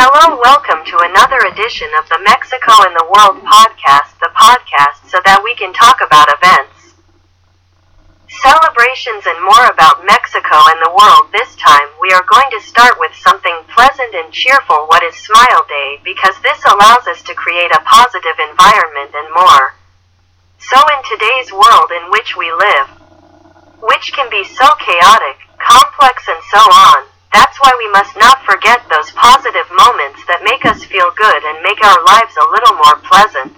Hello, welcome to another edition of the Mexico in the World podcast, the podcast so that we can talk about events, celebrations, and more about Mexico and the world. This time, we are going to start with something pleasant and cheerful. What is Smile Day? Because this allows us to create a positive environment and more. So, in today's world in which we live, which can be so chaotic, complex, and so on, that's why we must not forget those positive moments that make us feel good and make our lives a little more pleasant.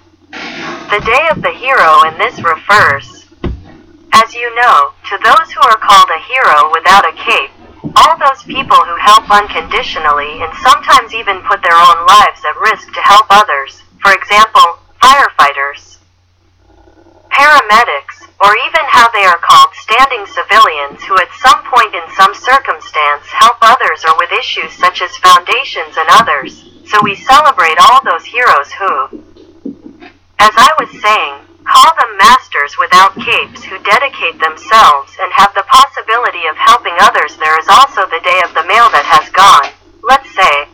The Day of the Hero and this refers, as you know, to those who are called a hero without a cape, all those people who help unconditionally and sometimes even put their own lives at risk to help others, for example, firefighters, paramedics, or even how they are called standing civilians who at some point in some circumstance others or with issues such as foundations and others. So we celebrate all those heroes who, as I was saying, call them masters without capes who dedicate themselves and have the possibility of helping others. There is also the day of the mail that has gone, let's say,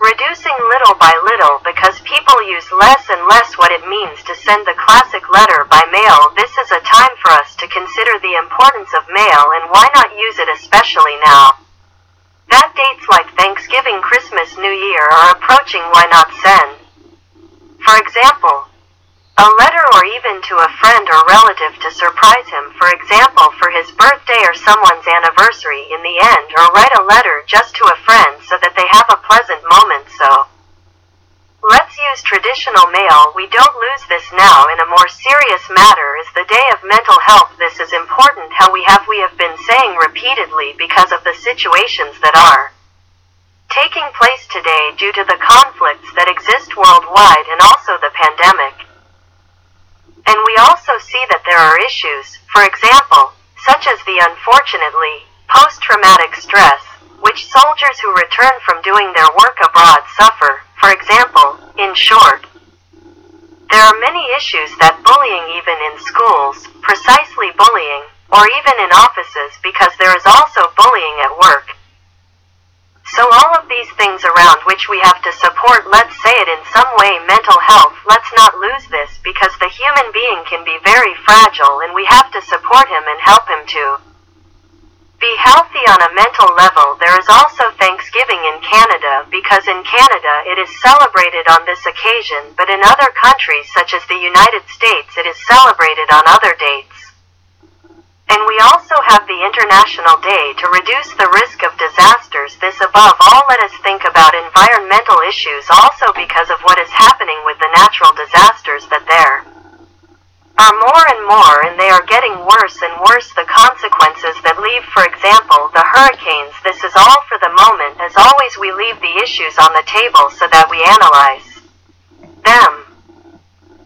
reducing little by little because people use less and less what it means to send the classic letter by mail. This is a time for us to consider the importance of mail and why not use it especially now. That dates like Thanksgiving, Christmas, New Year are approaching, why not send? For example, a letter or even to a friend or relative to surprise him, for example, for his birthday or someone's anniversary in the end, or write a letter just to a friend so that they have a pleasant moment. So, traditional mail We don't lose this now. In a more serious matter is the day of mental health. This is important how we have we have been saying repeatedly because of the situations that are taking place today due to the conflicts that exist worldwide and also the pandemic. And we also see that there are issues, for example, such as the unfortunately post-traumatic stress, which soldiers who return from doing their work abroad suffer, for example, in short. There are many issues that bullying even in schools, precisely bullying, or even in offices because there is also bullying at work. So all of these things around which we have to support, let's say it in some way mental health, let's not lose this because the human being can be very fragile and we have to support him and help him to be healthy on a mental level. There is also Canada because in Canada it is celebrated on this occasion, but in other countries such as the United States it is celebrated on other dates. And we also have the International Day to reduce the risk of disasters. This above all let us think about environmental issues also because of what is happening with the natural disasters that there are more and more and they are getting worse and worse the consequences that leave. For example the hurricanes. This is all for the moment. As always we leave the issues on the table so that we analyze them.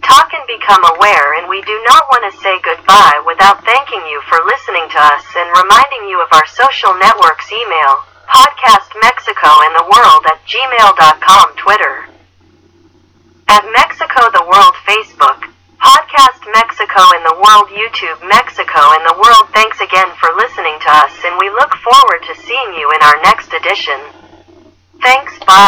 Talk and become aware and we do not want to say goodbye without thanking you for listening to us and reminding you of our social networks email podcast mexico and the world at gmail.com twitter. At mexico the world facebook mexico in the world youtube mexico and the world. Thanks again for listening to us and we look forward to seeing you in our next edition. Thanks bye